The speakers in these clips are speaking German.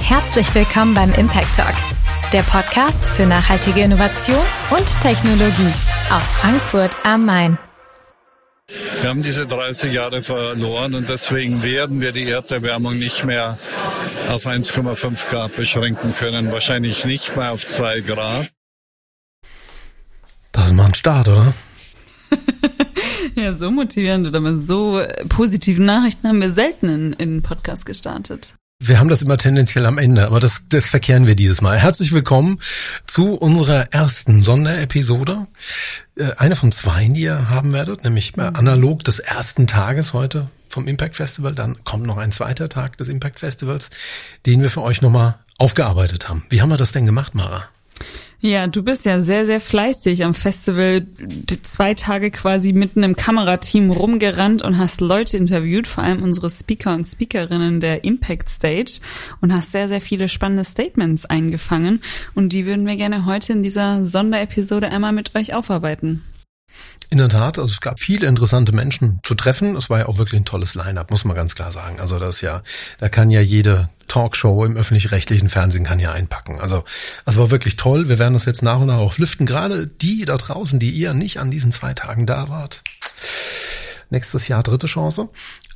Herzlich willkommen beim Impact Talk, der Podcast für nachhaltige Innovation und Technologie aus Frankfurt am Main. Wir haben diese 30 Jahre verloren und deswegen werden wir die Erderwärmung nicht mehr auf 1,5 Grad beschränken können. Wahrscheinlich nicht mehr auf 2 Grad. Das ist mal ein Start, oder? ja, so motivierend oder mit so positiven Nachrichten haben wir selten in, in Podcast gestartet. Wir haben das immer tendenziell am Ende, aber das, das verkehren wir dieses Mal. Herzlich willkommen zu unserer ersten Sonderepisode. Äh, eine von zwei, die ihr haben werdet, nämlich analog des ersten Tages heute vom Impact Festival. Dann kommt noch ein zweiter Tag des Impact Festivals, den wir für euch nochmal aufgearbeitet haben. Wie haben wir das denn gemacht, Mara? Ja, du bist ja sehr, sehr fleißig am Festival, zwei Tage quasi mitten im Kamerateam rumgerannt und hast Leute interviewt, vor allem unsere Speaker und Speakerinnen der Impact Stage und hast sehr, sehr viele spannende Statements eingefangen und die würden wir gerne heute in dieser Sonderepisode einmal mit euch aufarbeiten. In der Tat, also es gab viele interessante Menschen zu treffen. Es war ja auch wirklich ein tolles Line-up, muss man ganz klar sagen. Also das ja, da kann ja jede Talkshow im öffentlich-rechtlichen Fernsehen kann ja einpacken. Also es war wirklich toll. Wir werden das jetzt nach und nach auch lüften. Gerade die da draußen, die ihr nicht an diesen zwei Tagen da wart. Nächstes Jahr dritte Chance.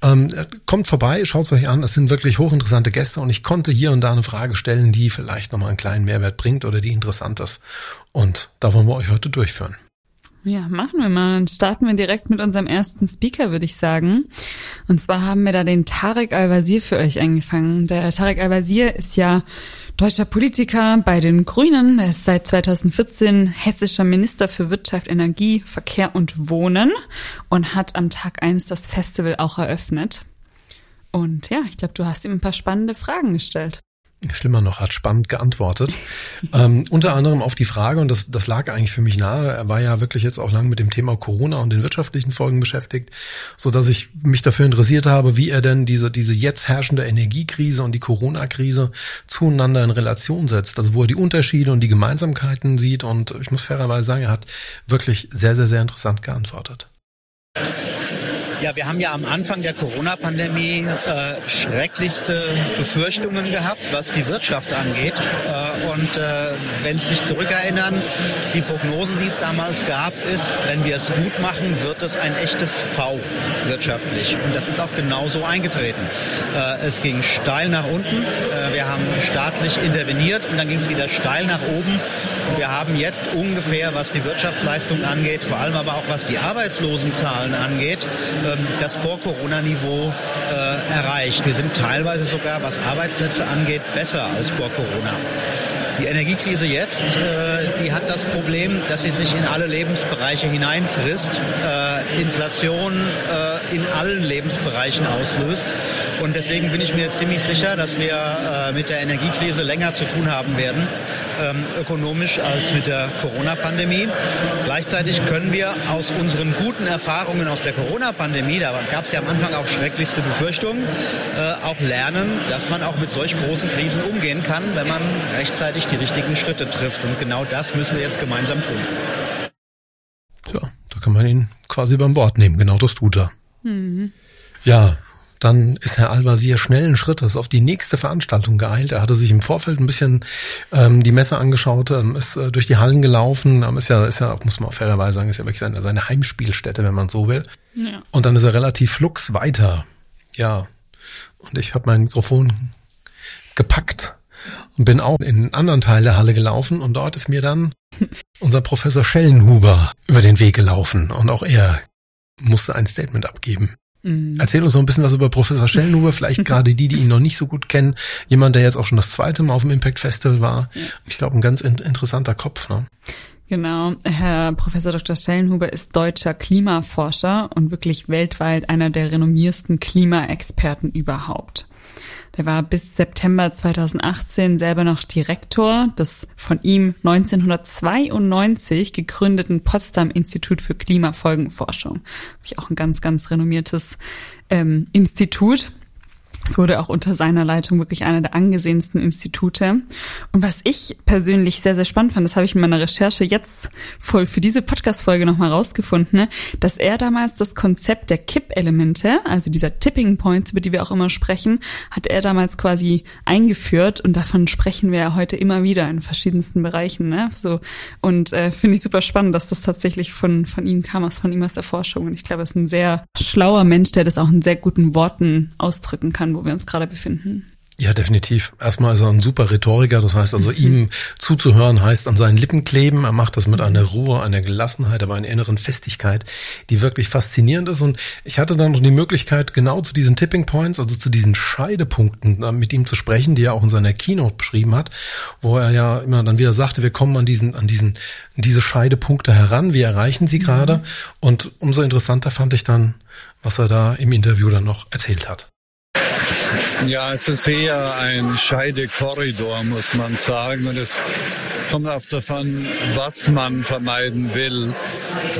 Ähm, kommt vorbei, schaut es euch an. Es sind wirklich hochinteressante Gäste und ich konnte hier und da eine Frage stellen, die vielleicht nochmal einen kleinen Mehrwert bringt oder die interessant ist. Und da wollen wir euch heute durchführen. Ja, machen wir mal. Dann starten wir direkt mit unserem ersten Speaker, würde ich sagen. Und zwar haben wir da den Tarek Al-Wazir für euch eingefangen. Der Tarek Al-Wazir ist ja deutscher Politiker bei den Grünen. Er ist seit 2014 hessischer Minister für Wirtschaft, Energie, Verkehr und Wohnen und hat am Tag eins das Festival auch eröffnet. Und ja, ich glaube, du hast ihm ein paar spannende Fragen gestellt. Schlimmer noch, hat spannend geantwortet. ähm, unter anderem auf die Frage, und das, das lag eigentlich für mich nahe, er war ja wirklich jetzt auch lang mit dem Thema Corona und den wirtschaftlichen Folgen beschäftigt, so dass ich mich dafür interessiert habe, wie er denn diese, diese jetzt herrschende Energiekrise und die Corona-Krise zueinander in Relation setzt. Also wo er die Unterschiede und die Gemeinsamkeiten sieht. Und ich muss fairerweise sagen, er hat wirklich sehr, sehr, sehr interessant geantwortet. Ja, wir haben ja am Anfang der Corona-Pandemie äh, schrecklichste Befürchtungen gehabt, was die Wirtschaft angeht. Äh, und äh, wenn Sie sich zurückerinnern, die Prognosen, die es damals gab, ist, wenn wir es gut machen, wird es ein echtes V wirtschaftlich. Und das ist auch genauso eingetreten. Äh, es ging steil nach unten. Äh, wir haben staatlich interveniert und dann ging es wieder steil nach oben. Wir haben jetzt ungefähr, was die Wirtschaftsleistung angeht, vor allem aber auch was die Arbeitslosenzahlen angeht, äh, ähm, das Vor-Corona-Niveau äh, erreicht. Wir sind teilweise sogar, was Arbeitsplätze angeht, besser als vor Corona. Die Energiekrise jetzt, äh, die hat das Problem, dass sie sich in alle Lebensbereiche hineinfrisst, äh, Inflation in allen Lebensbereichen auslöst. Und deswegen bin ich mir ziemlich sicher, dass wir äh, mit der Energiekrise länger zu tun haben werden ähm, ökonomisch als mit der Corona-Pandemie. Gleichzeitig können wir aus unseren guten Erfahrungen aus der Corona-Pandemie, da gab es ja am Anfang auch schrecklichste Befürchtungen, äh, auch lernen, dass man auch mit solch großen Krisen umgehen kann, wenn man rechtzeitig die richtigen Schritte trifft. Und genau das müssen wir jetzt gemeinsam tun. Ja, da kann man ihn quasi beim Wort nehmen. Genau das tut er. Mhm. Ja, dann ist Herr Al-Wazir schnellen Schrittes auf die nächste Veranstaltung geeilt. Er hatte sich im Vorfeld ein bisschen ähm, die Messe angeschaut, ähm, ist äh, durch die Hallen gelaufen, ähm, ist ja, ist ja, muss man auch fairerweise sagen, ist ja wirklich seine, seine Heimspielstätte, wenn man so will. Ja. Und dann ist er relativ flux weiter. Ja. Und ich habe mein Mikrofon gepackt und bin auch in einen anderen Teil der Halle gelaufen und dort ist mir dann unser Professor Schellenhuber über den Weg gelaufen und auch er musste ein Statement abgeben. Mhm. Erzähl uns noch ein bisschen was über Professor Schellnhuber, vielleicht gerade die, die ihn noch nicht so gut kennen. Jemand, der jetzt auch schon das zweite Mal auf dem Impact Festival war. Ja. Ich glaube, ein ganz in interessanter Kopf. Ne? Genau, Herr Professor Dr. Schellenhuber ist deutscher Klimaforscher und wirklich weltweit einer der renommiersten Klimaexperten überhaupt. Der war bis September 2018 selber noch Direktor des von ihm 1992 gegründeten Potsdam Institut für Klimafolgenforschung. Auch ein ganz, ganz renommiertes ähm, Institut. Es wurde auch unter seiner Leitung wirklich einer der angesehensten Institute. Und was ich persönlich sehr, sehr spannend fand, das habe ich in meiner Recherche jetzt voll für diese Podcast-Folge nochmal rausgefunden, ne, dass er damals das Konzept der Kippelemente, also dieser Tipping Points, über die wir auch immer sprechen, hat er damals quasi eingeführt und davon sprechen wir ja heute immer wieder in verschiedensten Bereichen. Ne? So und äh, finde ich super spannend, dass das tatsächlich von von ihm kam, aus von ihm aus der Forschung. Und ich glaube, er ist ein sehr schlauer Mensch, der das auch in sehr guten Worten ausdrücken kann, wo wir uns gerade befinden. Ja, definitiv. Erstmal ist er ein super Rhetoriker, das heißt also, mhm. ihm zuzuhören heißt an seinen Lippen kleben. Er macht das mit einer Ruhe, einer Gelassenheit, aber einer inneren Festigkeit, die wirklich faszinierend ist. Und ich hatte dann noch die Möglichkeit, genau zu diesen Tipping Points, also zu diesen Scheidepunkten äh, mit ihm zu sprechen, die er auch in seiner Keynote beschrieben hat, wo er ja immer dann wieder sagte, wir kommen an diesen, an diesen, diese Scheidepunkte heran, wir erreichen sie gerade. Mhm. Und umso interessanter fand ich dann, was er da im Interview dann noch erzählt hat. Ja, es ist eher ein Scheidekorridor, muss man sagen. Und es kommt auf davon, was man vermeiden will.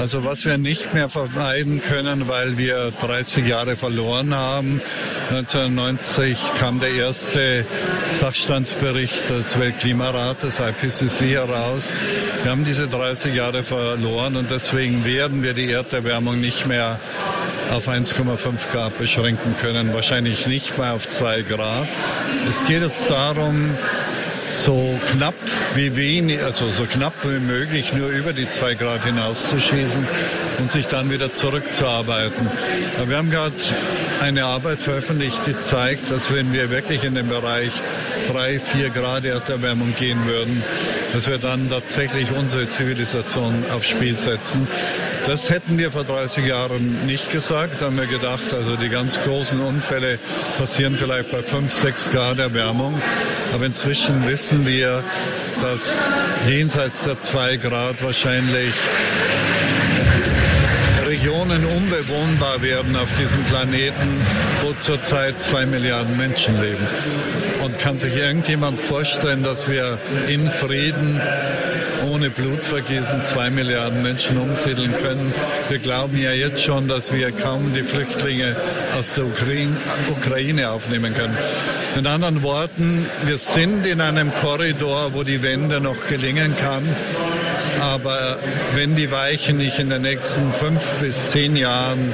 Also was wir nicht mehr vermeiden können, weil wir 30 Jahre verloren haben. 1990 kam der erste Sachstandsbericht des Weltklimarates, IPCC, heraus. Wir haben diese 30 Jahre verloren und deswegen werden wir die Erderwärmung nicht mehr auf 1,5 Grad beschränken können, wahrscheinlich nicht mehr auf 2 Grad. Es geht jetzt darum, so knapp wie wenig, also so knapp wie möglich nur über die zwei Grad hinauszuschießen und sich dann wieder zurückzuarbeiten. Wir haben gerade eine Arbeit veröffentlicht, die zeigt, dass wenn wir wirklich in den Bereich drei, vier Grad Erderwärmung gehen würden, dass wir dann tatsächlich unsere Zivilisation aufs Spiel setzen. Das hätten wir vor 30 Jahren nicht gesagt. Da haben wir gedacht, also die ganz großen Unfälle passieren vielleicht bei 5, 6 Grad Erwärmung. Aber inzwischen wissen wir, dass jenseits der 2 Grad wahrscheinlich Regionen unbewohnbar werden auf diesem Planeten, wo zurzeit zwei Milliarden Menschen leben. Und kann sich irgendjemand vorstellen, dass wir in Frieden ohne Blutvergießen zwei Milliarden Menschen umsiedeln können. Wir glauben ja jetzt schon, dass wir kaum die Flüchtlinge aus der Ukraine aufnehmen können. Mit anderen Worten, wir sind in einem Korridor, wo die Wende noch gelingen kann. Aber wenn die Weichen nicht in den nächsten fünf bis zehn Jahren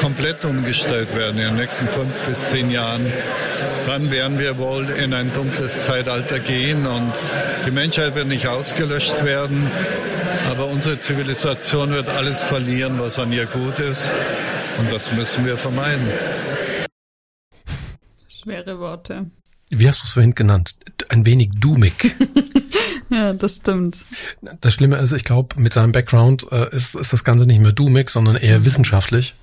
komplett umgestellt werden, in den nächsten fünf bis zehn Jahren, dann werden wir wohl in ein dunkles Zeitalter gehen und die Menschheit wird nicht ausgelöscht werden, aber unsere Zivilisation wird alles verlieren, was an ihr gut ist und das müssen wir vermeiden. Schwere Worte. Wie hast du es vorhin genannt? Ein wenig doomig. ja, das stimmt. Das Schlimme ist, ich glaube, mit seinem Background äh, ist, ist das Ganze nicht mehr doomig, sondern eher wissenschaftlich.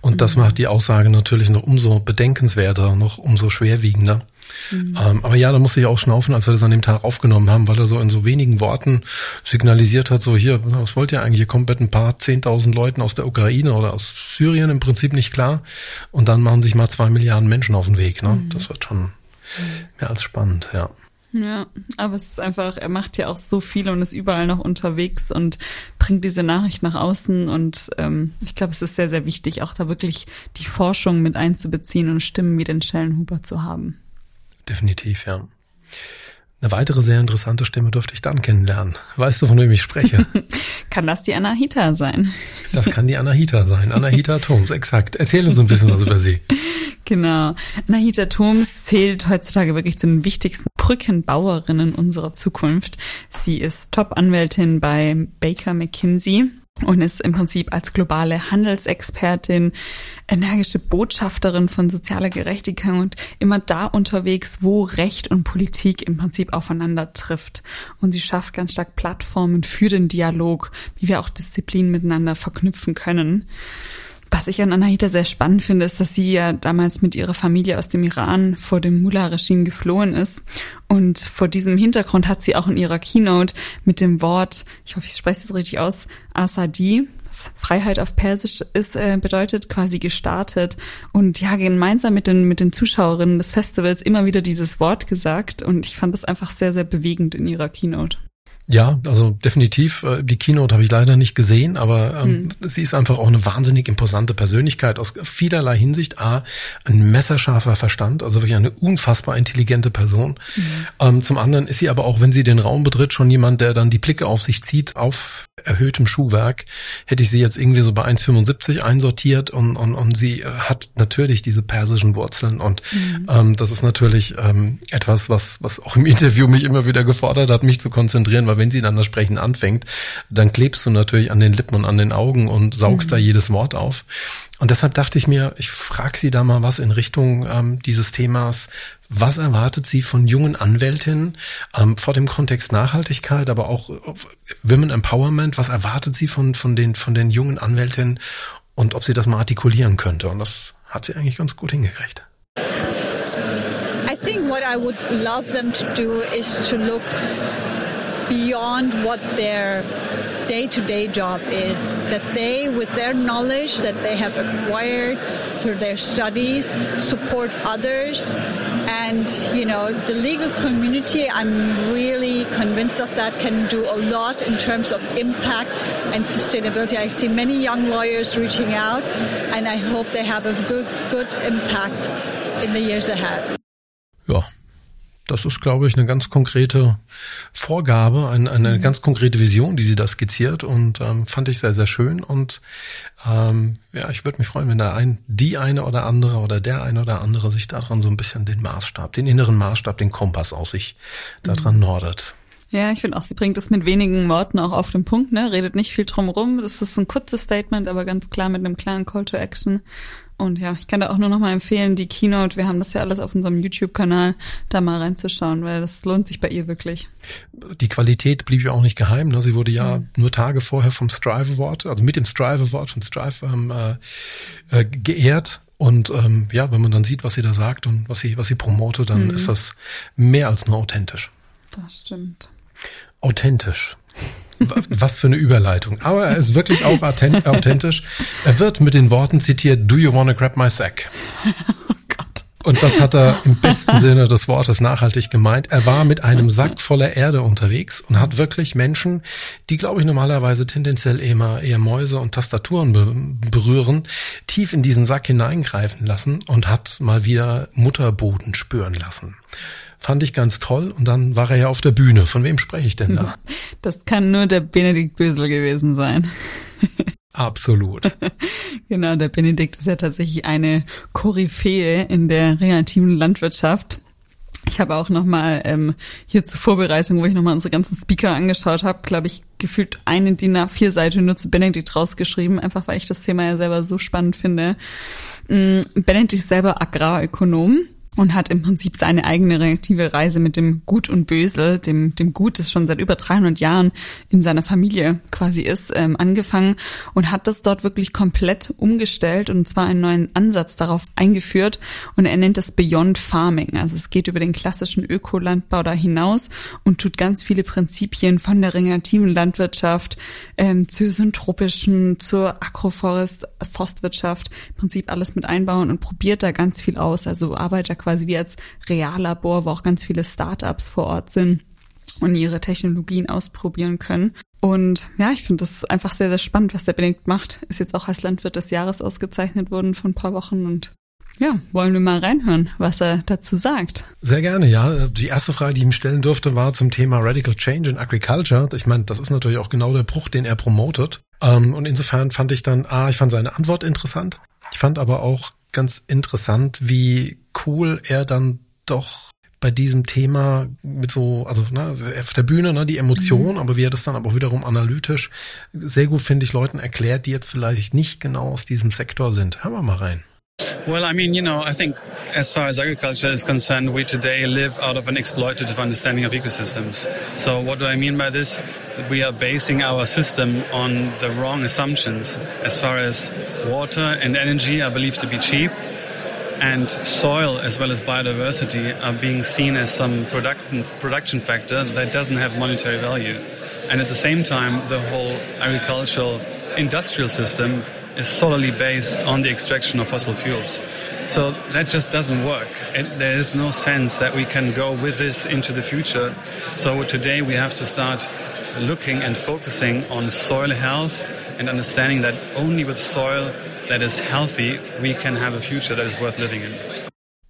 Und mhm. das macht die Aussage natürlich noch umso bedenkenswerter, noch umso schwerwiegender. Mhm. Ähm, aber ja, da musste ich auch schnaufen, als wir das an dem Tag aufgenommen haben, weil er so in so wenigen Worten signalisiert hat, so hier, was wollt ihr eigentlich? Hier kommt mit ein paar zehntausend Leuten aus der Ukraine oder aus Syrien im Prinzip nicht klar. Und dann machen sich mal zwei Milliarden Menschen auf den Weg. Ne? Mhm. Das wird schon mehr als spannend, ja. Ja, aber es ist einfach, er macht ja auch so viel und ist überall noch unterwegs und bringt diese Nachricht nach außen und ähm, ich glaube, es ist sehr, sehr wichtig, auch da wirklich die Forschung mit einzubeziehen und Stimmen wie den Schellenhuber zu haben. Definitiv, ja. Eine weitere sehr interessante Stimme durfte ich dann kennenlernen. Weißt du, von wem ich spreche? kann das die Anahita sein? Das kann die Anahita sein. Anahita Thoms, exakt. Erzähl uns ein bisschen was über sie. Genau. Anahita Thoms zählt heutzutage wirklich zu den wichtigsten Brückenbauerinnen unserer Zukunft. Sie ist Top-Anwältin bei Baker McKinsey und ist im Prinzip als globale Handelsexpertin, energische Botschafterin von sozialer Gerechtigkeit und immer da unterwegs, wo Recht und Politik im Prinzip aufeinander trifft. Und sie schafft ganz stark Plattformen für den Dialog, wie wir auch Disziplinen miteinander verknüpfen können. Was ich an Anahita sehr spannend finde, ist, dass sie ja damals mit ihrer Familie aus dem Iran vor dem Mullah-Regime geflohen ist. Und vor diesem Hintergrund hat sie auch in ihrer Keynote mit dem Wort, ich hoffe, ich spreche es richtig aus, Asadi, was Freiheit auf Persisch ist, äh, bedeutet, quasi gestartet. Und ja, gemeinsam mit den, mit den Zuschauerinnen des Festivals immer wieder dieses Wort gesagt. Und ich fand das einfach sehr, sehr bewegend in ihrer Keynote. Ja, also definitiv. Äh, die Keynote habe ich leider nicht gesehen, aber ähm, hm. sie ist einfach auch eine wahnsinnig imposante Persönlichkeit aus vielerlei Hinsicht. A, ein messerscharfer Verstand, also wirklich eine unfassbar intelligente Person. Mhm. Ähm, zum anderen ist sie aber auch, wenn sie den Raum betritt, schon jemand, der dann die Blicke auf sich zieht, auf erhöhtem Schuhwerk. Hätte ich sie jetzt irgendwie so bei 1,75 einsortiert und, und, und sie äh, hat natürlich diese persischen Wurzeln und mhm. ähm, das ist natürlich ähm, etwas, was, was auch im Interview mich immer wieder gefordert hat, mich zu konzentrieren, weil wenn sie dann das Sprechen anfängt, dann klebst du natürlich an den Lippen und an den Augen und saugst mhm. da jedes Wort auf. Und deshalb dachte ich mir, ich frage Sie da mal was in Richtung ähm, dieses Themas. Was erwartet Sie von jungen Anwältinnen ähm, vor dem Kontext Nachhaltigkeit, aber auch Women Empowerment? Was erwartet Sie von, von, den, von den jungen Anwältinnen und ob sie das mal artikulieren könnte? Und das hat sie eigentlich ganz gut hingekriegt. I think what I would love them to do is to look beyond what their day-to-day job is that they with their knowledge that they have acquired through their studies support others. And you know the legal community i'm really convinced of that can do a lot in terms of impact and sustainability. I see many young lawyers reaching out and i hope they have a good good impact in the years ahead. Ja Das ist, glaube ich, eine ganz konkrete Vorgabe, eine, eine mhm. ganz konkrete Vision, die sie da skizziert und ähm, fand ich sehr, sehr schön. Und ähm, ja, ich würde mich freuen, wenn da ein, die eine oder andere oder der eine oder andere sich daran so ein bisschen den Maßstab, den inneren Maßstab, den Kompass aus sich daran mhm. nordet. Ja, ich finde auch, sie bringt es mit wenigen Worten auch auf den Punkt, ne? Redet nicht viel drum rum. Das ist ein kurzes Statement, aber ganz klar mit einem klaren Call to Action. Und ja, ich kann da auch nur noch mal empfehlen, die Keynote, wir haben das ja alles auf unserem YouTube-Kanal, da mal reinzuschauen, weil das lohnt sich bei ihr wirklich. Die Qualität blieb ja auch nicht geheim. Ne? Sie wurde ja mhm. nur Tage vorher vom Strive Award, also mit dem Strive Award von Strive ähm, äh, äh, geehrt. Und ähm, ja, wenn man dann sieht, was sie da sagt und was sie, was sie promotet, dann mhm. ist das mehr als nur authentisch. Das stimmt. Authentisch. Was für eine Überleitung. Aber er ist wirklich auch authentisch. Er wird mit den Worten zitiert, Do you wanna grab my sack? Oh Und das hat er im besten Sinne des Wortes nachhaltig gemeint. Er war mit einem Sack voller Erde unterwegs und hat wirklich Menschen, die, glaube ich, normalerweise tendenziell eher, eher Mäuse und Tastaturen be berühren, tief in diesen Sack hineingreifen lassen und hat mal wieder Mutterboden spüren lassen. Fand ich ganz toll. Und dann war er ja auf der Bühne. Von wem spreche ich denn da? Das kann nur der Benedikt Bösel gewesen sein. Absolut. genau, der Benedikt ist ja tatsächlich eine Koryphäe in der reaktiven Landwirtschaft. Ich habe auch nochmal ähm, hier zur Vorbereitung, wo ich nochmal unsere ganzen Speaker angeschaut habe, glaube ich, gefühlt eine DIN A4 Seite nur zu Benedikt rausgeschrieben, einfach weil ich das Thema ja selber so spannend finde. Mm, Benedikt ist selber Agrarökonom und hat im Prinzip seine eigene reaktive Reise mit dem Gut und Bösel, dem, dem Gut, das schon seit über 300 Jahren in seiner Familie quasi ist, ähm, angefangen und hat das dort wirklich komplett umgestellt und zwar einen neuen Ansatz darauf eingeführt und er nennt das Beyond Farming. Also es geht über den klassischen Ökolandbau da hinaus und tut ganz viele Prinzipien von der regenerativen Landwirtschaft ähm, zur syntropischen, zur Agroforest, Forstwirtschaft, im Prinzip alles mit einbauen und probiert da ganz viel aus. Also arbeitet quasi wie als Reallabor, wo auch ganz viele Startups vor Ort sind und ihre Technologien ausprobieren können. Und ja, ich finde das einfach sehr, sehr spannend, was der Benedikt macht. Ist jetzt auch als Landwirt des Jahres ausgezeichnet worden vor ein paar Wochen und ja, wollen wir mal reinhören, was er dazu sagt. Sehr gerne, ja. Die erste Frage, die ich ihm stellen durfte, war zum Thema Radical Change in Agriculture. Ich meine, das ist natürlich auch genau der Bruch, den er promotet. Ähm, und insofern fand ich dann, ah, ich fand seine Antwort interessant. Ich fand aber auch ganz interessant, wie cool er dann doch bei diesem Thema mit so, also ne, auf der Bühne, ne, die Emotion, mhm. aber wie er das dann aber auch wiederum analytisch sehr gut, finde ich, Leuten erklärt, die jetzt vielleicht nicht genau aus diesem Sektor sind. Hören wir mal rein. Well, I mean, you know, I think as far as agriculture is concerned, we today live out of an exploitative understanding of ecosystems. So, what do I mean by this? We are basing our system on the wrong assumptions. As far as water and energy are believed to be cheap, and soil as well as biodiversity are being seen as some production, production factor that doesn't have monetary value. And at the same time, the whole agricultural industrial system is solely based on the extraction of fossil fuels. So that just doesn't work. It, there is no sense that we can go with this into the future. So today we have to start looking and focusing on soil health and understanding that only with soil that is healthy we can have a future that is worth living in.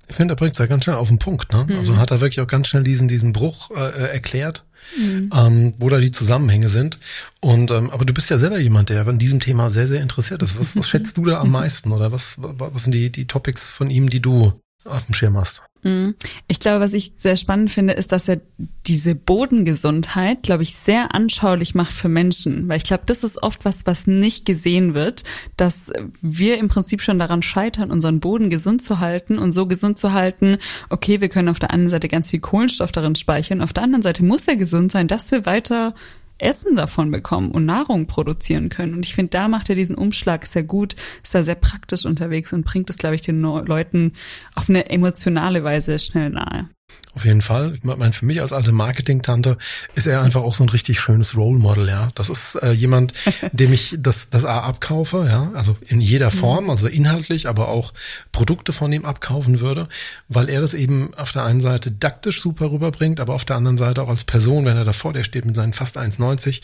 Ich finde, er bringt es ja ganz schnell auf den Punkt. Ne? Mhm. Also hat er wirklich auch ganz schnell diesen, diesen Bruch äh, erklärt, mhm. ähm, wo da die Zusammenhänge sind. Und ähm, aber du bist ja selber jemand, der an diesem Thema sehr, sehr interessiert ist. Was, was schätzt du da am meisten? Oder was, was sind die, die Topics von ihm, die du auf dem Schirm hast? Mhm. Ich glaube, was ich sehr spannend finde, ist, dass er diese Bodengesundheit, glaube ich, sehr anschaulich macht für Menschen. Weil ich glaube, das ist oft was, was nicht gesehen wird, dass wir im Prinzip schon daran scheitern, unseren Boden gesund zu halten und so gesund zu halten, okay, wir können auf der einen Seite ganz viel Kohlenstoff darin speichern, auf der anderen Seite muss er gesund sein, dass wir weiter Essen davon bekommen und Nahrung produzieren können. Und ich finde, da macht er diesen Umschlag sehr gut, ist da sehr praktisch unterwegs und bringt es, glaube ich, den Leuten auf eine emotionale Weise schnell nahe. Auf jeden Fall. Ich meine, für mich als alte Marketing-Tante ist er einfach auch so ein richtig schönes Role Model, ja. Das ist äh, jemand, dem ich das, das A abkaufe, ja, also in jeder mhm. Form, also inhaltlich, aber auch Produkte von ihm abkaufen würde, weil er das eben auf der einen Seite daktisch super rüberbringt, aber auf der anderen Seite auch als Person, wenn er da vor dir steht mit seinen fast 1,90,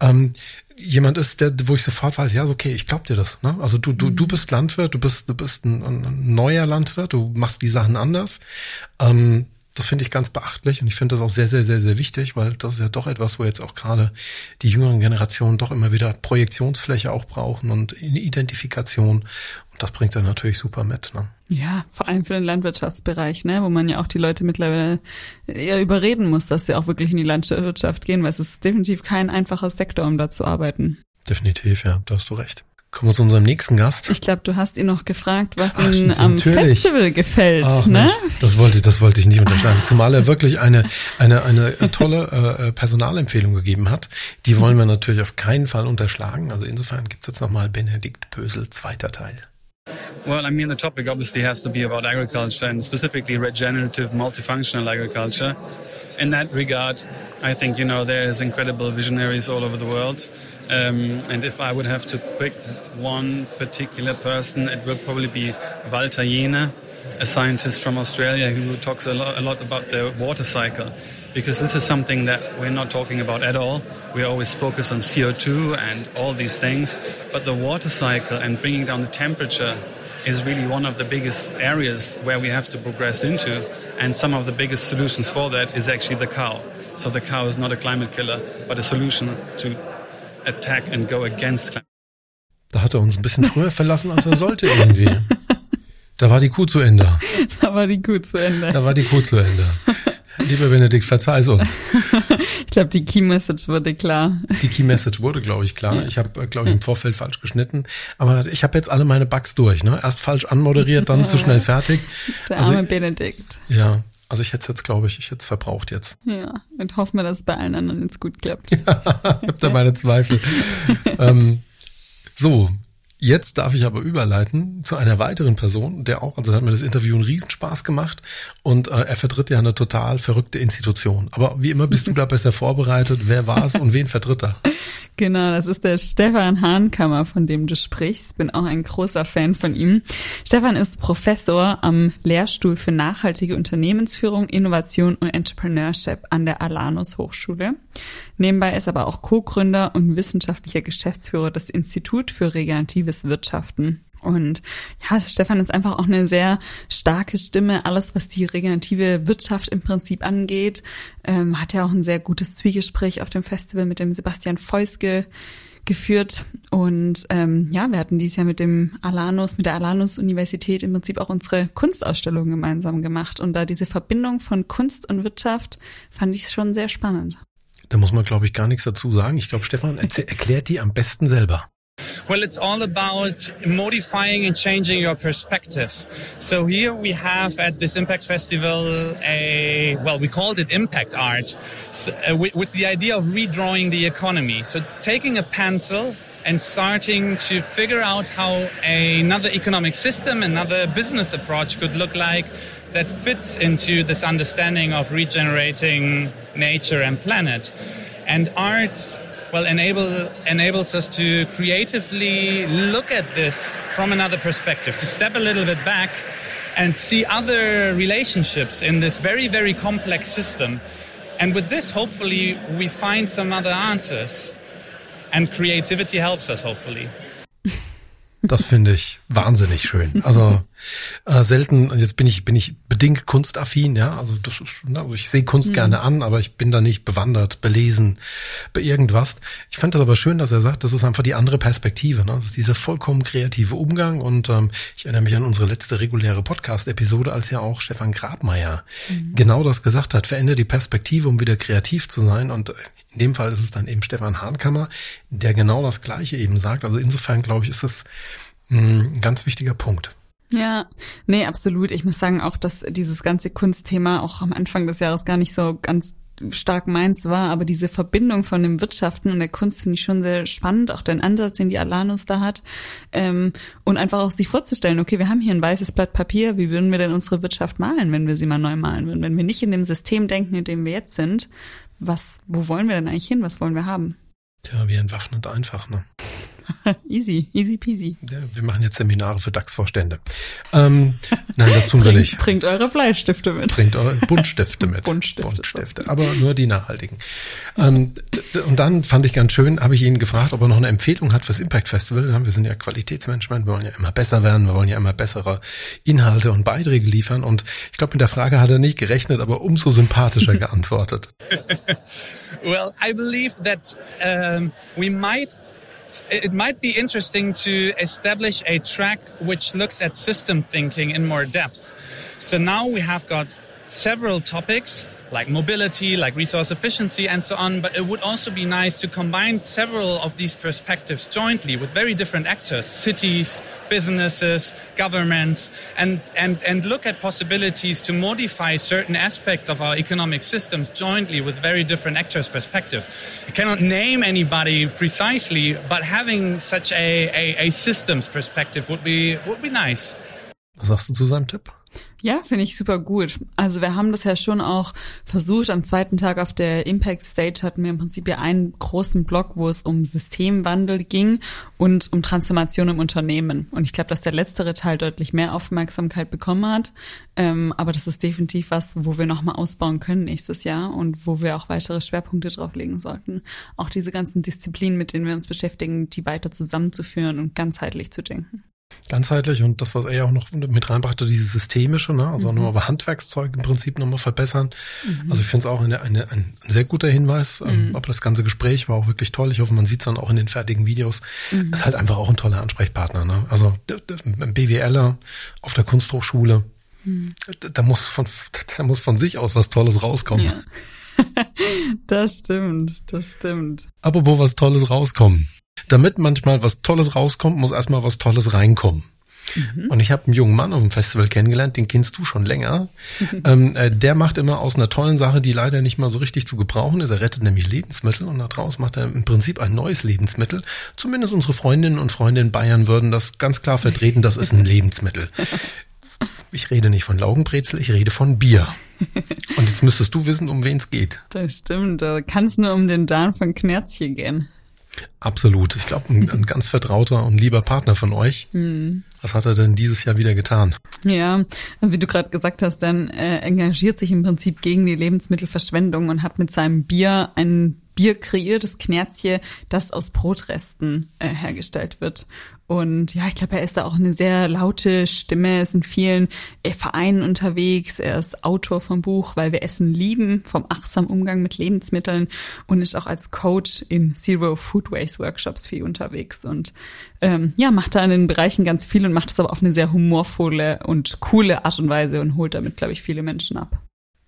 ähm, jemand ist, der, wo ich sofort weiß, ja, okay, ich glaub dir das. Ne? Also du, du, du mhm. bist Landwirt, du bist, du bist ein, ein neuer Landwirt, du machst die Sachen anders. Ähm, das finde ich ganz beachtlich und ich finde das auch sehr, sehr, sehr, sehr wichtig, weil das ist ja doch etwas, wo jetzt auch gerade die jüngeren Generationen doch immer wieder Projektionsfläche auch brauchen und Identifikation. Und das bringt er natürlich super mit. Ne? Ja, vor allem für den Landwirtschaftsbereich, ne, wo man ja auch die Leute mittlerweile eher überreden muss, dass sie auch wirklich in die Landwirtschaft gehen, weil es ist definitiv kein einfacher Sektor, um da zu arbeiten. Definitiv, ja, da hast du recht. Kommen wir zu unserem nächsten Gast. Ich glaube, du hast ihn noch gefragt, was Ach, ihm am natürlich. Festival gefällt. Ach, ne? Mensch, das wollte ich, das wollte ich nicht unterschreiben. Zumal er wirklich eine eine eine tolle äh, Personalempfehlung gegeben hat. Die wollen wir natürlich auf keinen Fall unterschlagen. Also insofern gibt es jetzt nochmal Benedikt Pösel, zweiter Teil. Well, I mean, the topic obviously has to be about agriculture and specifically regenerative multifunctional agriculture. In that regard, I think, you know, there is incredible visionaries all over the world. Um, and if I would have to pick one particular person, it would probably be Walter Jene, a scientist from Australia who talks a lot, a lot about the water cycle. Because this is something that we're not talking about at all. We always focus on CO2 and all these things. But the water cycle and bringing down the temperature is really one of the biggest areas where we have to progress into. And some of the biggest solutions for that is actually the cow. So the cow is not a climate killer, but a solution to attack and go against Da hat er uns ein bisschen früher verlassen, als er sollte irgendwie. Da war die Kuh zu Ende. Da war die Kuh zu Ende. Da war die Kuh zu Ende. Lieber Benedikt, verzeih's uns. Ich glaube, die Key Message wurde klar. Die Key Message wurde, glaube ich, klar. Ich habe, äh, glaube ich, im Vorfeld falsch geschnitten. Aber ich habe jetzt alle meine Bugs durch. Ne? Erst falsch anmoderiert, dann zu schnell fertig. Der arme also, Benedikt. Ja, also ich hätte es jetzt, glaube ich, ich hätte es verbraucht jetzt. Ja, und hoffen wir, dass es bei allen anderen jetzt gut klappt. ja, ich habe da meine Zweifel. ähm, so, Jetzt darf ich aber überleiten zu einer weiteren Person, der auch, also hat mir das Interview einen Riesenspaß gemacht und äh, er vertritt ja eine total verrückte Institution. Aber wie immer bist du da besser vorbereitet. Wer war es und wen vertritt er? Genau, das ist der Stefan Hahnkammer, von dem du sprichst. Bin auch ein großer Fan von ihm. Stefan ist Professor am Lehrstuhl für nachhaltige Unternehmensführung, Innovation und Entrepreneurship an der Alanus Hochschule. Nebenbei ist aber auch Co-Gründer und wissenschaftlicher Geschäftsführer des Institut für regeneratives Wirtschaften. Und ja, Stefan ist einfach auch eine sehr starke Stimme. Alles, was die regenerative Wirtschaft im Prinzip angeht, ähm, hat ja auch ein sehr gutes Zwiegespräch auf dem Festival mit dem Sebastian Feuske geführt. Und ähm, ja, wir hatten dieses Jahr mit dem Alanus, mit der Alanus Universität im Prinzip auch unsere Kunstausstellung gemeinsam gemacht. Und da diese Verbindung von Kunst und Wirtschaft fand ich schon sehr spannend. Da muss man, glaube ich, gar nichts dazu sagen. Ich glaube, Stefan erklärt die am besten selber. Well, it's all about modifying and changing your perspective. So here we have at this Impact Festival a, well, we called it impact art so, uh, with, with the idea of redrawing the economy. So taking a pencil and starting to figure out how another economic system, another business approach could look like that fits into this understanding of regenerating nature and planet. And arts well enable enables us to creatively look at this from another perspective, to step a little bit back and see other relationships in this very very complex system And with this, hopefully, we find some other answers. And creativity helps us, hopefully. Das finde ich wahnsinnig schön. Also äh, selten, jetzt bin ich bin ich bedingt kunstaffin, ja. Also, das, also ich sehe Kunst mhm. gerne an, aber ich bin da nicht bewandert, belesen, bei irgendwas. Ich fand das aber schön, dass er sagt, das ist einfach die andere Perspektive. Ne? Das ist dieser vollkommen kreative Umgang. Und ähm, ich erinnere mich an unsere letzte reguläre Podcast-Episode, als ja auch Stefan Grabmeier mhm. genau das gesagt hat. Verändere die Perspektive, um wieder kreativ zu sein. Und äh, in dem Fall ist es dann eben Stefan Hahnkammer, der genau das Gleiche eben sagt. Also insofern glaube ich, ist das hm, ein ganz wichtiger Punkt. Ja, nee, absolut. Ich muss sagen auch, dass dieses ganze Kunstthema auch am Anfang des Jahres gar nicht so ganz stark meins war, aber diese Verbindung von dem Wirtschaften und der Kunst finde ich schon sehr spannend, auch den Ansatz, den die Alanus da hat ähm, und einfach auch sich vorzustellen, okay, wir haben hier ein weißes Blatt Papier, wie würden wir denn unsere Wirtschaft malen, wenn wir sie mal neu malen würden, wenn wir nicht in dem System denken, in dem wir jetzt sind, was, wo wollen wir denn eigentlich hin? Was wollen wir haben? Tja, wir entwaffnen einfach, ne? easy, easy peasy. Ja, wir machen jetzt Seminare für DAX-Vorstände. Ähm, nein, das tun bringt, wir nicht. Bringt eure Bleistifte mit. Bringt eure Buntstifte mit. Buntstifte. Buntstifte, aber nur die nachhaltigen. Ähm, und dann fand ich ganz schön, habe ich ihn gefragt, ob er noch eine Empfehlung hat fürs Impact Festival. Wir sind ja Qualitätsmanagement, wir wollen ja immer besser werden, wir wollen ja immer bessere Inhalte und Beiträge liefern. Und ich glaube, mit der Frage hat er nicht gerechnet, aber umso sympathischer geantwortet. well, I believe that um, we might it might be interesting to establish a track which looks at system thinking in more depth. So now we have got several topics like mobility, like resource efficiency, and so on. But it would also be nice to combine several of these perspectives jointly with very different actors, cities, businesses, governments, and, and, and look at possibilities to modify certain aspects of our economic systems jointly with very different actors' perspective. I cannot name anybody precisely, but having such a, a, a systems perspective would be, would be nice. Was sagst du zu seinem Tipp? Ja, finde ich super gut. Also wir haben das ja schon auch versucht. Am zweiten Tag auf der Impact Stage hatten wir im Prinzip ja einen großen Block, wo es um Systemwandel ging und um Transformation im Unternehmen. Und ich glaube, dass der letztere Teil deutlich mehr Aufmerksamkeit bekommen hat. Ähm, aber das ist definitiv was, wo wir nochmal ausbauen können nächstes Jahr und wo wir auch weitere Schwerpunkte drauflegen sollten. Auch diese ganzen Disziplinen, mit denen wir uns beschäftigen, die weiter zusammenzuführen und ganzheitlich zu denken ganzheitlich und das, was er ja auch noch mit reinbrachte, dieses Systemische, ne? also mhm. nur aber Handwerkszeug im Prinzip nochmal verbessern. Mhm. Also ich finde es auch eine, eine, ein sehr guter Hinweis, ähm, mhm. aber das ganze Gespräch war auch wirklich toll. Ich hoffe, man sieht es dann auch in den fertigen Videos. Mhm. Ist halt einfach auch ein toller Ansprechpartner. Ne? Also ein BWLer auf der Kunsthochschule, mhm. da muss von, da muss von sich aus was Tolles rauskommen. Ja. das stimmt, das stimmt. Apropos was Tolles rauskommen. Damit manchmal was Tolles rauskommt, muss erstmal was Tolles reinkommen. Mhm. Und ich habe einen jungen Mann auf dem Festival kennengelernt, den kennst du schon länger. ähm, äh, der macht immer aus einer tollen Sache, die leider nicht mal so richtig zu gebrauchen ist. Er rettet nämlich Lebensmittel und daraus macht er im Prinzip ein neues Lebensmittel. Zumindest unsere Freundinnen und Freunde in Bayern würden das ganz klar vertreten, das ist ein Lebensmittel. Ich rede nicht von Laugenbrezel, ich rede von Bier. Und jetzt müsstest du wissen, um wen es geht. Das stimmt, da kann es nur um den Dan von Knerzchen gehen. Absolut. Ich glaube, ein, ein, ganz vertrauter und lieber Partner von euch. Hm. Was hat er denn dieses Jahr wieder getan? Ja, also wie du gerade gesagt hast, dann äh, engagiert sich im Prinzip gegen die Lebensmittelverschwendung und hat mit seinem Bier ein Bier kreiert, das Knerzchen, das aus Brotresten äh, hergestellt wird. Und ja, ich glaube, er ist da auch eine sehr laute Stimme. Ist in vielen äh, Vereinen unterwegs. Er ist Autor vom Buch, weil wir Essen lieben, vom achtsamen Umgang mit Lebensmitteln und ist auch als Coach in Zero Food Waste Workshops viel unterwegs. Und ähm, ja, macht da in den Bereichen ganz viel und macht es aber auf eine sehr humorvolle und coole Art und Weise und holt damit, glaube ich, viele Menschen ab.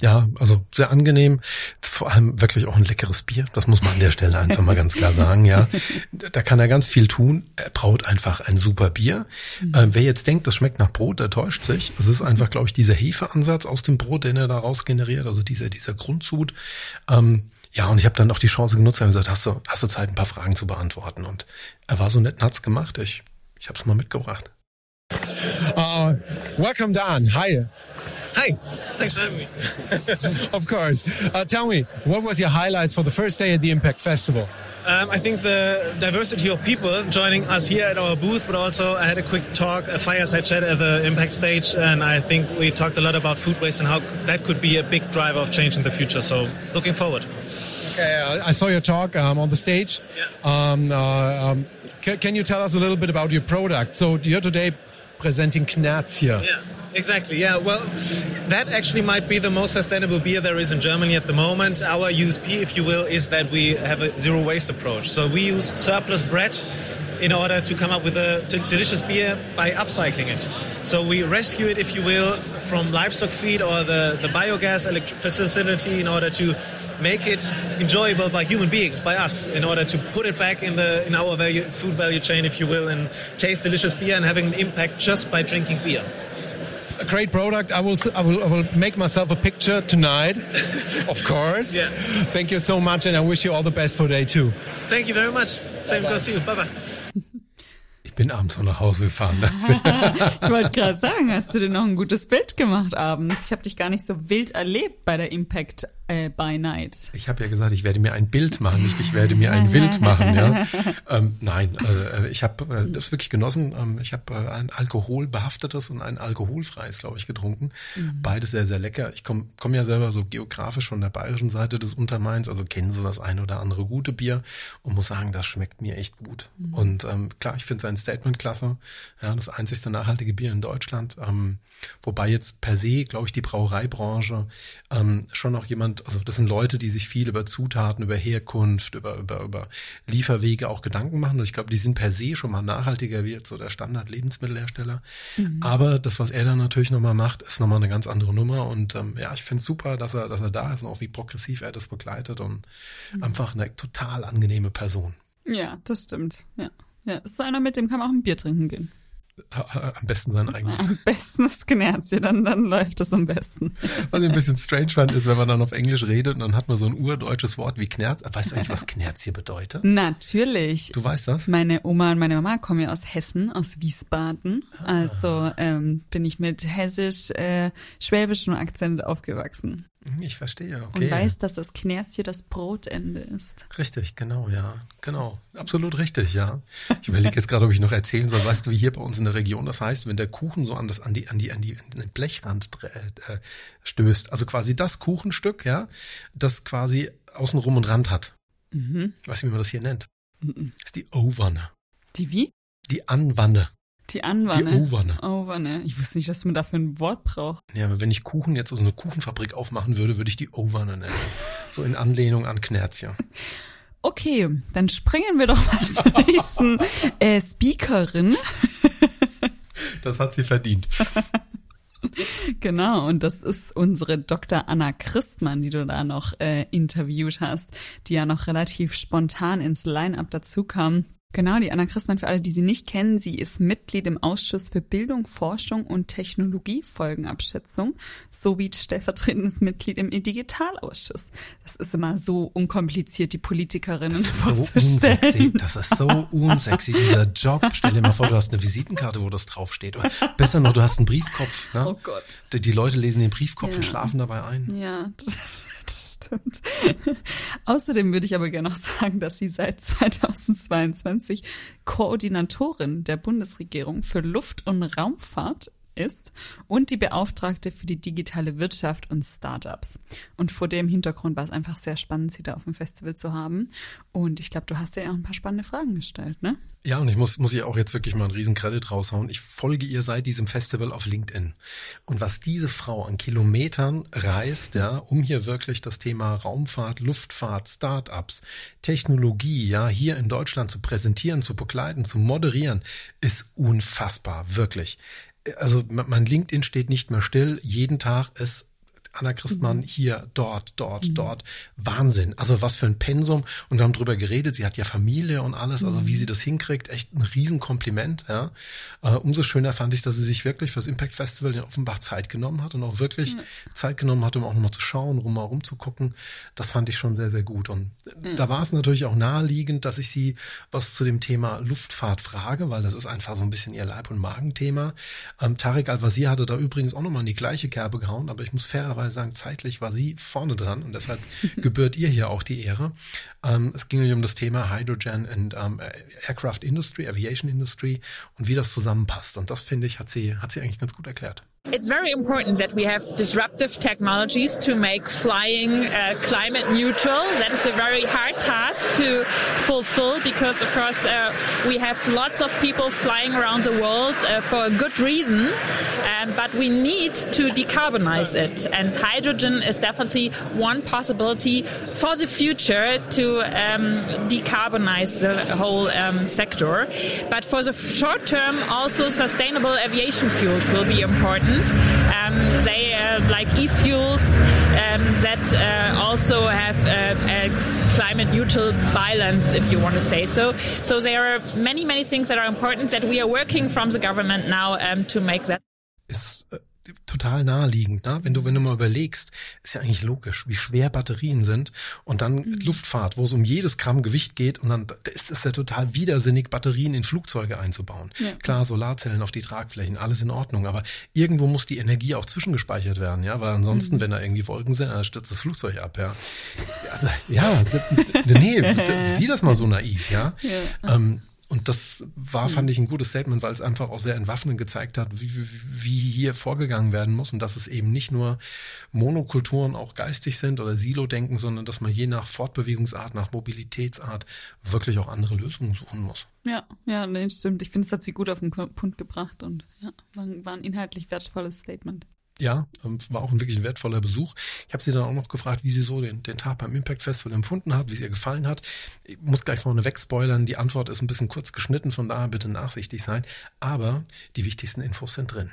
Ja, also sehr angenehm. Vor allem wirklich auch ein leckeres Bier. Das muss man an der Stelle einfach mal ganz klar sagen. Ja, da kann er ganz viel tun. Er braut einfach ein super Bier. Mhm. Äh, wer jetzt denkt, das schmeckt nach Brot, der täuscht sich. Es ist einfach, glaube ich, dieser Hefeansatz aus dem Brot, den er daraus generiert. Also dieser dieser Grundsud. Ähm, ja, und ich habe dann auch die Chance genutzt und gesagt, hast du hast du Zeit, ein paar Fragen zu beantworten? Und er war so nett und hat's gemacht. Ich ich habe es mal mitgebracht. Uh, welcome, Dan. Hi. Hi, thanks for having me. of course. Uh, tell me, what was your highlights for the first day at the Impact Festival? Um, I think the diversity of people joining us here at our booth, but also I had a quick talk, a fireside chat at the Impact stage, and I think we talked a lot about food waste and how that could be a big driver of change in the future. So, looking forward. Okay, I saw your talk um, on the stage. Yeah. Um, uh, um, can, can, you tell us a little bit about your product? So, you're today presenting Knerzje. Yeah. Exactly. Yeah. Well, that actually might be the most sustainable beer there is in Germany at the moment. Our USP, if you will, is that we have a zero waste approach. So we use surplus bread in order to come up with a delicious beer by upcycling it. So we rescue it, if you will, from livestock feed or the, the biogas facility in order to make it enjoyable by human beings, by us, in order to put it back in the in our value, food value chain, if you will, and taste delicious beer and having an impact just by drinking beer a great product. I will, I will, I will make myself a picture tonight, of course. Yeah. Thank you so much, and I wish you all the best for day two. Thank you very much. Same goes to you. Bye bye. Ich bin abends noch nach Hause gefahren. ich wollte gerade sagen, hast du dir noch ein gutes Bild gemacht abends? Ich habe dich gar nicht so wild erlebt bei der Impact äh, by Night. Ich habe ja gesagt, ich werde mir ein Bild machen, nicht ich werde mir ein Wild machen. Ja? Ähm, nein, äh, ich habe äh, das wirklich genossen. Ähm, ich habe äh, ein alkoholbehaftetes und ein alkoholfreies, glaube ich, getrunken. Mhm. Beides sehr, sehr lecker. Ich komme komm ja selber so geografisch von der bayerischen Seite des Untermains, also kenne so das eine oder andere gute Bier und muss sagen, das schmeckt mir echt gut. Mhm. Und ähm, klar, ich finde sein Statement klasse. Ja, das einzigste nachhaltige Bier in Deutschland. Ähm, wobei jetzt per se, glaube ich, die Brauereibranche ähm, schon noch jemand also das sind Leute, die sich viel über Zutaten, über Herkunft, über, über, über Lieferwege auch Gedanken machen. Also ich glaube, die sind per se schon mal nachhaltiger wie jetzt so der Standard-Lebensmittelhersteller. Mhm. Aber das, was er dann natürlich nochmal macht, ist nochmal eine ganz andere Nummer. Und ähm, ja, ich finde es super, dass er, dass er da ist und auch wie progressiv er das begleitet und mhm. einfach eine total angenehme Person. Ja, das stimmt. Ja. Ja, ist so einer, mit dem kann man auch ein Bier trinken gehen. Am besten sein eigenes. Am besten das Knerzchen, dann, dann läuft das am besten. Was ich ein bisschen strange fand, ist, wenn man dann auf Englisch redet und dann hat man so ein urdeutsches Wort wie Knerz. Weißt du eigentlich, was Knerzchen bedeutet? Natürlich. Du weißt das? Meine Oma und meine Mama kommen ja aus Hessen, aus Wiesbaden. Ah. Also ähm, bin ich mit hessisch-schwäbischem äh, Akzent aufgewachsen. Ich verstehe, okay. Und weiß, dass das Knerzchen das Brotende ist. Richtig, genau, ja. Genau. Absolut richtig, ja. Ich überlege jetzt gerade, ob ich noch erzählen soll, weißt du, wie hier bei uns in der Region das heißt, wenn der Kuchen so an das, an die, an die, an die, an den Blechrand äh, stößt. Also quasi das Kuchenstück, ja, das quasi außenrum und Rand hat. Mhm. Weißt du, wie man das hier nennt? Mhm. Das ist die O-Wanne. Die wie? Die Anwanne. Die Anwanne. Die O-Wanne. O-Wanne. Ich wusste nicht, dass man dafür ein Wort braucht. Ja, aber wenn ich Kuchen jetzt so eine Kuchenfabrik aufmachen würde, würde ich die O-Wanne nennen. so in Anlehnung an Knerzchen. Okay, dann springen wir doch mal zur nächsten äh, Speakerin. das hat sie verdient. Genau, und das ist unsere Dr. Anna Christmann, die du da noch äh, interviewt hast, die ja noch relativ spontan ins Line-up dazu kam. Genau, die Anna Christmann, für alle, die sie nicht kennen, sie ist Mitglied im Ausschuss für Bildung, Forschung und Technologiefolgenabschätzung sowie stellvertretendes Mitglied im Digitalausschuss. Das ist immer so unkompliziert, die Politikerinnen das vorzustellen. So unsexy. Das ist so unsexy, dieser Job. Stell dir mal vor, du hast eine Visitenkarte, wo das draufsteht. Oder besser noch, du hast einen Briefkopf. Ne? Oh Gott. Die, die Leute lesen den Briefkopf ja. und schlafen dabei ein. Ja, das stimmt. Außerdem würde ich aber gerne noch sagen, dass sie seit 2022 Koordinatorin der Bundesregierung für Luft- und Raumfahrt ist und die Beauftragte für die digitale Wirtschaft und Startups. Und vor dem Hintergrund war es einfach sehr spannend, sie da auf dem Festival zu haben. Und ich glaube, du hast ja auch ein paar spannende Fragen gestellt, ne? Ja, und ich muss, muss ihr auch jetzt wirklich mal einen riesen Credit raushauen. Ich folge ihr seit diesem Festival auf LinkedIn. Und was diese Frau an Kilometern reist, ja, um hier wirklich das Thema Raumfahrt, Luftfahrt, Startups, Technologie, ja, hier in Deutschland zu präsentieren, zu begleiten, zu moderieren, ist unfassbar, wirklich also mein LinkedIn steht nicht mehr still. Jeden Tag ist Anna Christmann hier, dort, dort, mhm. dort. Wahnsinn. Also was für ein Pensum. Und wir haben drüber geredet. Sie hat ja Familie und alles. Also wie mhm. sie das hinkriegt, echt ein Riesenkompliment. Ja. Äh, umso schöner fand ich, dass sie sich wirklich fürs Impact Festival in Offenbach Zeit genommen hat und auch wirklich mhm. Zeit genommen hat, um auch nochmal zu schauen, rum zu gucken. Das fand ich schon sehr, sehr gut. Und mhm. da war es natürlich auch naheliegend, dass ich sie was zu dem Thema Luftfahrt frage, weil das ist einfach so ein bisschen ihr Leib- und Magenthema. Ähm, Tarek Al-Wazir hatte da übrigens auch nochmal in die gleiche Kerbe gehauen, aber ich muss fairerweise sagen, zeitlich war sie vorne dran und deshalb gebührt ihr hier auch die Ehre. Ähm, es ging um das Thema Hydrogen and um, Aircraft Industry, Aviation Industry und wie das zusammenpasst. Und das finde ich, hat sie, hat sie eigentlich ganz gut erklärt. It's very important that we have disruptive technologies to make flying uh, climate neutral. That is a very hard task to fulfill because, of course, uh, we have lots of people flying around the world uh, for a good reason, um, but we need to decarbonize it. And hydrogen is definitely one possibility for the future to um, decarbonize the whole um, sector. But for the short term, also sustainable aviation fuels will be important. Um, they uh, like e-fuels um, that uh, also have a, a, climate neutral balance, if you want to say so. So there are many, many things that are important that we are working from the government now um, to make that. Total naheliegend, ne? Wenn du, wenn du mal überlegst, ist ja eigentlich logisch, wie schwer Batterien sind und dann mhm. Luftfahrt, wo es um jedes Gramm Gewicht geht und dann ist es ja total widersinnig, Batterien in Flugzeuge einzubauen. Ja. Klar, Solarzellen auf die Tragflächen, alles in Ordnung, aber irgendwo muss die Energie auch zwischengespeichert werden, ja, weil ansonsten, mhm. wenn da irgendwie Wolken sind, dann stürzt das Flugzeug ab, ja. Also, ja, nee, sieh das mal so naiv, ja. ja. Ähm, und das war, fand ich, ein gutes Statement, weil es einfach auch sehr entwaffnend gezeigt hat, wie, wie, hier vorgegangen werden muss und dass es eben nicht nur Monokulturen auch geistig sind oder Silo-Denken, sondern dass man je nach Fortbewegungsart, nach Mobilitätsart wirklich auch andere Lösungen suchen muss. Ja, ja, nee, stimmt. Ich finde, es hat sie gut auf den Punkt gebracht und ja, war ein inhaltlich wertvolles Statement. Ja, ähm, war auch ein wirklich wertvoller Besuch. Ich habe sie dann auch noch gefragt, wie sie so den, den Tag beim Impact Festival empfunden hat, wie es ihr gefallen hat. Ich muss gleich vorne weg spoilern. Die Antwort ist ein bisschen kurz geschnitten, von daher bitte nachsichtig sein. Aber die wichtigsten Infos sind drin.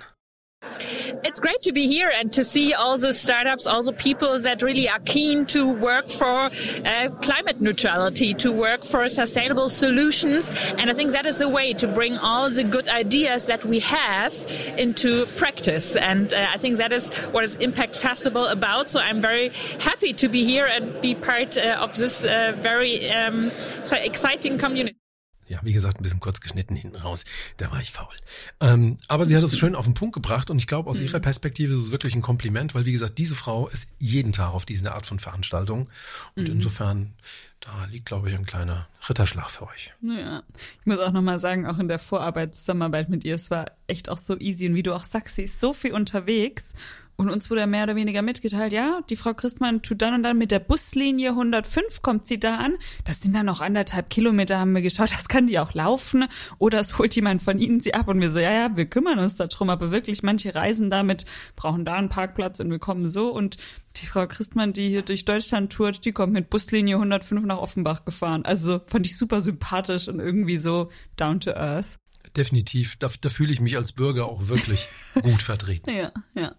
It's great to be here and to see all the startups, all the people that really are keen to work for uh, climate neutrality, to work for sustainable solutions. And I think that is the way to bring all the good ideas that we have into practice. And uh, I think that is what is Impact Festival about. So I'm very happy to be here and be part uh, of this uh, very um, exciting community. Ja, wie gesagt, ein bisschen kurz geschnitten hinten raus. Da war ich faul. Ähm, aber sie hat es schön auf den Punkt gebracht und ich glaube, aus mhm. ihrer Perspektive ist es wirklich ein Kompliment, weil wie gesagt, diese Frau ist jeden Tag auf diese Art von Veranstaltung. Und mhm. insofern, da liegt, glaube ich, ein kleiner Ritterschlag für euch. Ja, ich muss auch nochmal sagen, auch in der Vorarbeitszusammenarbeit mit ihr, es war echt auch so easy. Und wie du auch sagst, sie ist so viel unterwegs und uns wurde mehr oder weniger mitgeteilt, ja, die Frau Christmann tut dann und dann mit der Buslinie 105 kommt sie da an. Das sind dann noch anderthalb Kilometer, haben wir geschaut, das kann die auch laufen. Oder es holt jemand von ihnen sie ab und wir so, ja, ja, wir kümmern uns darum. Aber wirklich, manche reisen damit, brauchen da einen Parkplatz und wir kommen so. Und die Frau Christmann, die hier durch Deutschland tourt, die kommt mit Buslinie 105 nach Offenbach gefahren. Also fand ich super sympathisch und irgendwie so down to earth. Definitiv. Da, da fühle ich mich als Bürger auch wirklich gut vertreten. Ja, ja.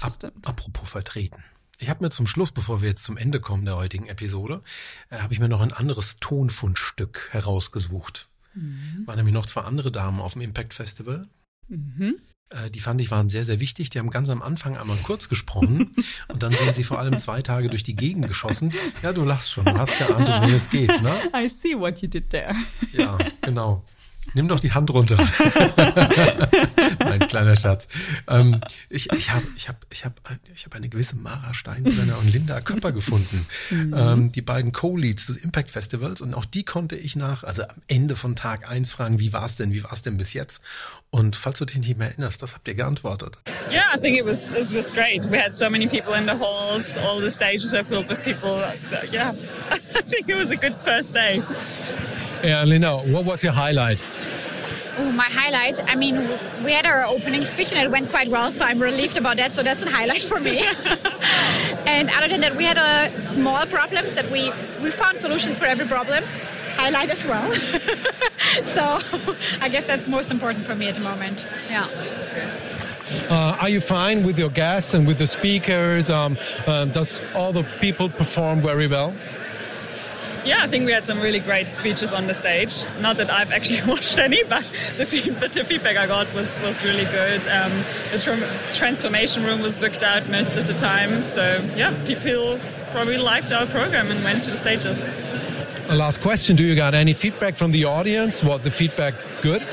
Ab, apropos vertreten. Ich habe mir zum Schluss, bevor wir jetzt zum Ende kommen der heutigen Episode, äh, habe ich mir noch ein anderes Tonfundstück herausgesucht. Mhm. Waren nämlich noch zwei andere Damen auf dem Impact Festival. Mhm. Äh, die fand ich waren sehr, sehr wichtig. Die haben ganz am Anfang einmal kurz gesprochen und dann sind sie vor allem zwei Tage durch die Gegend geschossen. Ja, du lachst schon, du hast geahnt, um wen es geht, ne? I see what you did there. Ja, genau. Nimm doch die Hand runter. mein kleiner Schatz. Ähm, ich ich habe ich hab, ich hab, ich hab eine gewisse Mara Steinbrenner und Linda Köpper gefunden. Mhm. Ähm, die beiden Co-Leads des Impact Festivals. Und auch die konnte ich nach, also am Ende von Tag eins fragen, wie war's denn, wie war's denn bis jetzt? Und falls du dich nicht mehr erinnerst, das habt ihr geantwortet. Yeah, I think it was, it was great. We had so many people in the halls, all the stages were filled with people. Yeah, I think it was a good first day. Yeah, Linda, what was your highlight? Oh, my highlight. I mean, we had our opening speech and it went quite well, so I'm relieved about that. So that's a highlight for me. and other than that, we had uh, small problems that we we found solutions for every problem. Highlight as well. so I guess that's most important for me at the moment. Yeah. Uh, are you fine with your guests and with the speakers? Um, um, does all the people perform very well? Yeah, I think we had some really great speeches on the stage. Not that I've actually watched any, but the, feed, the feedback I got was, was really good. Um, the tra- transformation room was booked out most of the time. So, yeah, people probably liked our program and went to the stages. Last question Do you got any feedback from the audience? Was the feedback good?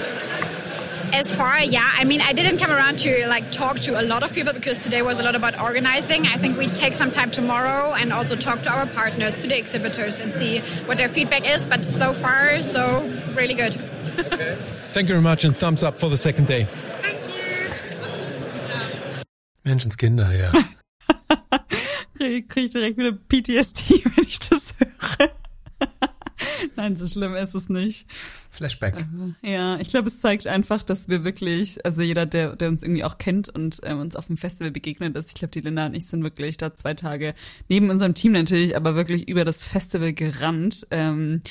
As far yeah i mean i didn't come around to like talk to a lot of people because today was a lot about organizing. I think we take some time tomorrow and also talk to our partners to the exhibitors and see what their feedback is but so far so really good. Okay. thank you very much and thumbs up for the second day. Thank you. Menschenskinder ja. Kriege ich direkt wieder PTSD, wenn ich das höre. Nein, so schlimm ist es nicht. Flashback. Also, ja, ich glaube, es zeigt einfach, dass wir wirklich, also jeder, der, der uns irgendwie auch kennt und ähm, uns auf dem Festival begegnet ist, ich glaube, die Linda und ich sind wirklich da zwei Tage neben unserem Team natürlich, aber wirklich über das Festival gerannt. Ähm,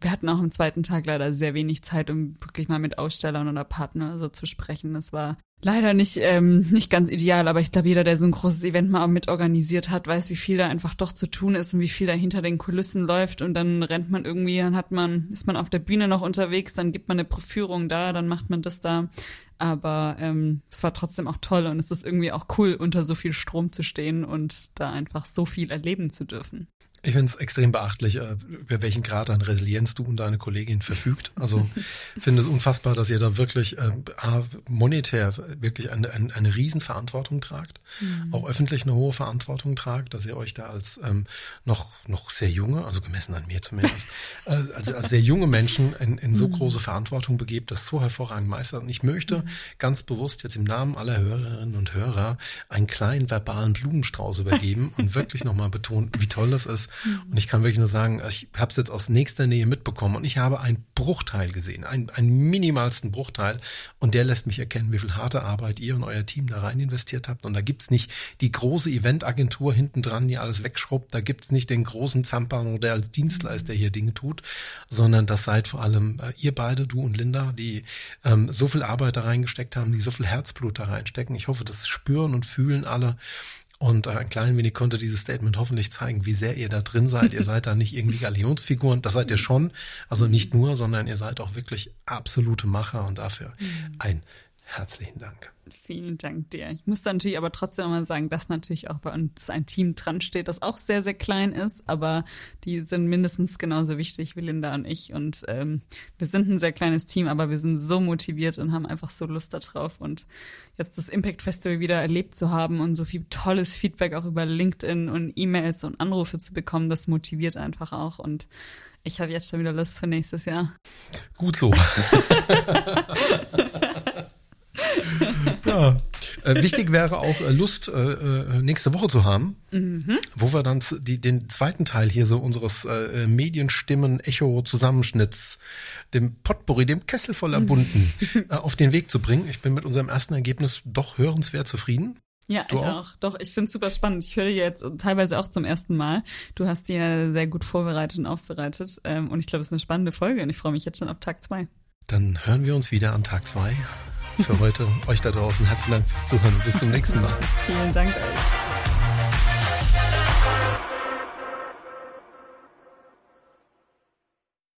wir hatten auch am zweiten Tag leider sehr wenig Zeit, um wirklich mal mit Ausstellern oder Partnern so zu sprechen. Das war leider nicht, ähm, nicht ganz ideal, aber ich glaube, jeder, der so ein großes Event mal mitorganisiert hat, weiß, wie viel da einfach doch zu tun ist und wie viel da hinter den Kulissen läuft und dann rennt man irgendwie, dann hat man, ist man auf der Bühne noch unterwegs, dann gibt man eine Proführung da, dann macht man das da. Aber ähm, es war trotzdem auch toll und es ist irgendwie auch cool, unter so viel Strom zu stehen und da einfach so viel erleben zu dürfen. Ich finde es extrem beachtlich, äh, über welchen Grad an Resilienz du und deine Kollegin verfügt. Also finde es unfassbar, dass ihr da wirklich äh, monetär wirklich eine, eine, eine Riesenverantwortung tragt, mhm. auch öffentlich eine hohe Verantwortung tragt, dass ihr euch da als ähm, noch noch sehr junge, also gemessen an mir zumindest, äh, als, als sehr junge Menschen in, in so mhm. große Verantwortung begebt, das so hervorragend meistert. Und ich möchte mhm. ganz bewusst jetzt im Namen aller Hörerinnen und Hörer einen kleinen verbalen Blumenstrauß übergeben und wirklich nochmal betonen, wie toll das ist, Mhm. Und ich kann wirklich nur sagen, ich habe es jetzt aus nächster Nähe mitbekommen und ich habe einen Bruchteil gesehen, einen, einen minimalsten Bruchteil. Und der lässt mich erkennen, wie viel harte Arbeit ihr und euer Team da rein investiert habt. Und da gibt's nicht die große Eventagentur hinten dran, die alles wegschrubbt. Da gibt's nicht den großen Zampano, der als Dienstleister hier Dinge tut, sondern das seid vor allem äh, ihr beide, du und Linda, die ähm, so viel Arbeit da reingesteckt haben, die so viel Herzblut da reinstecken. Ich hoffe, das spüren und fühlen alle. Und äh, ein klein wenig konnte dieses Statement hoffentlich zeigen, wie sehr ihr da drin seid. ihr seid da nicht irgendwie Galionsfiguren, das seid ihr schon. Also nicht nur, sondern ihr seid auch wirklich absolute Macher und dafür mhm. ein herzlichen Dank. Vielen Dank dir. Ich muss da natürlich aber trotzdem mal sagen, dass natürlich auch bei uns ein Team dran steht, das auch sehr, sehr klein ist, aber die sind mindestens genauso wichtig wie Linda und ich. Und ähm, wir sind ein sehr kleines Team, aber wir sind so motiviert und haben einfach so Lust darauf. Und jetzt das Impact Festival wieder erlebt zu haben und so viel tolles Feedback auch über LinkedIn und E-Mails und Anrufe zu bekommen, das motiviert einfach auch. Und ich habe jetzt schon wieder Lust für nächstes Jahr. Gut so. ja. Äh, wichtig wäre auch äh, Lust äh, äh, nächste Woche zu haben, mhm. wo wir dann die, den zweiten Teil hier so unseres äh, Medienstimmen Echo Zusammenschnitts, dem Potpourri, dem Kessel voller Bunten äh, auf den Weg zu bringen. Ich bin mit unserem ersten Ergebnis doch hörenswert zufrieden. Ja, du ich auch? auch. Doch, ich finde es super spannend. Ich höre dir jetzt teilweise auch zum ersten Mal. Du hast dir sehr gut vorbereitet und aufbereitet. Ähm, und ich glaube, es ist eine spannende Folge und ich freue mich jetzt schon auf Tag zwei. Dann hören wir uns wieder an Tag zwei für heute. Euch da draußen herzlichen Dank fürs Zuhören. Bis zum nächsten Mal. Vielen Dank euch.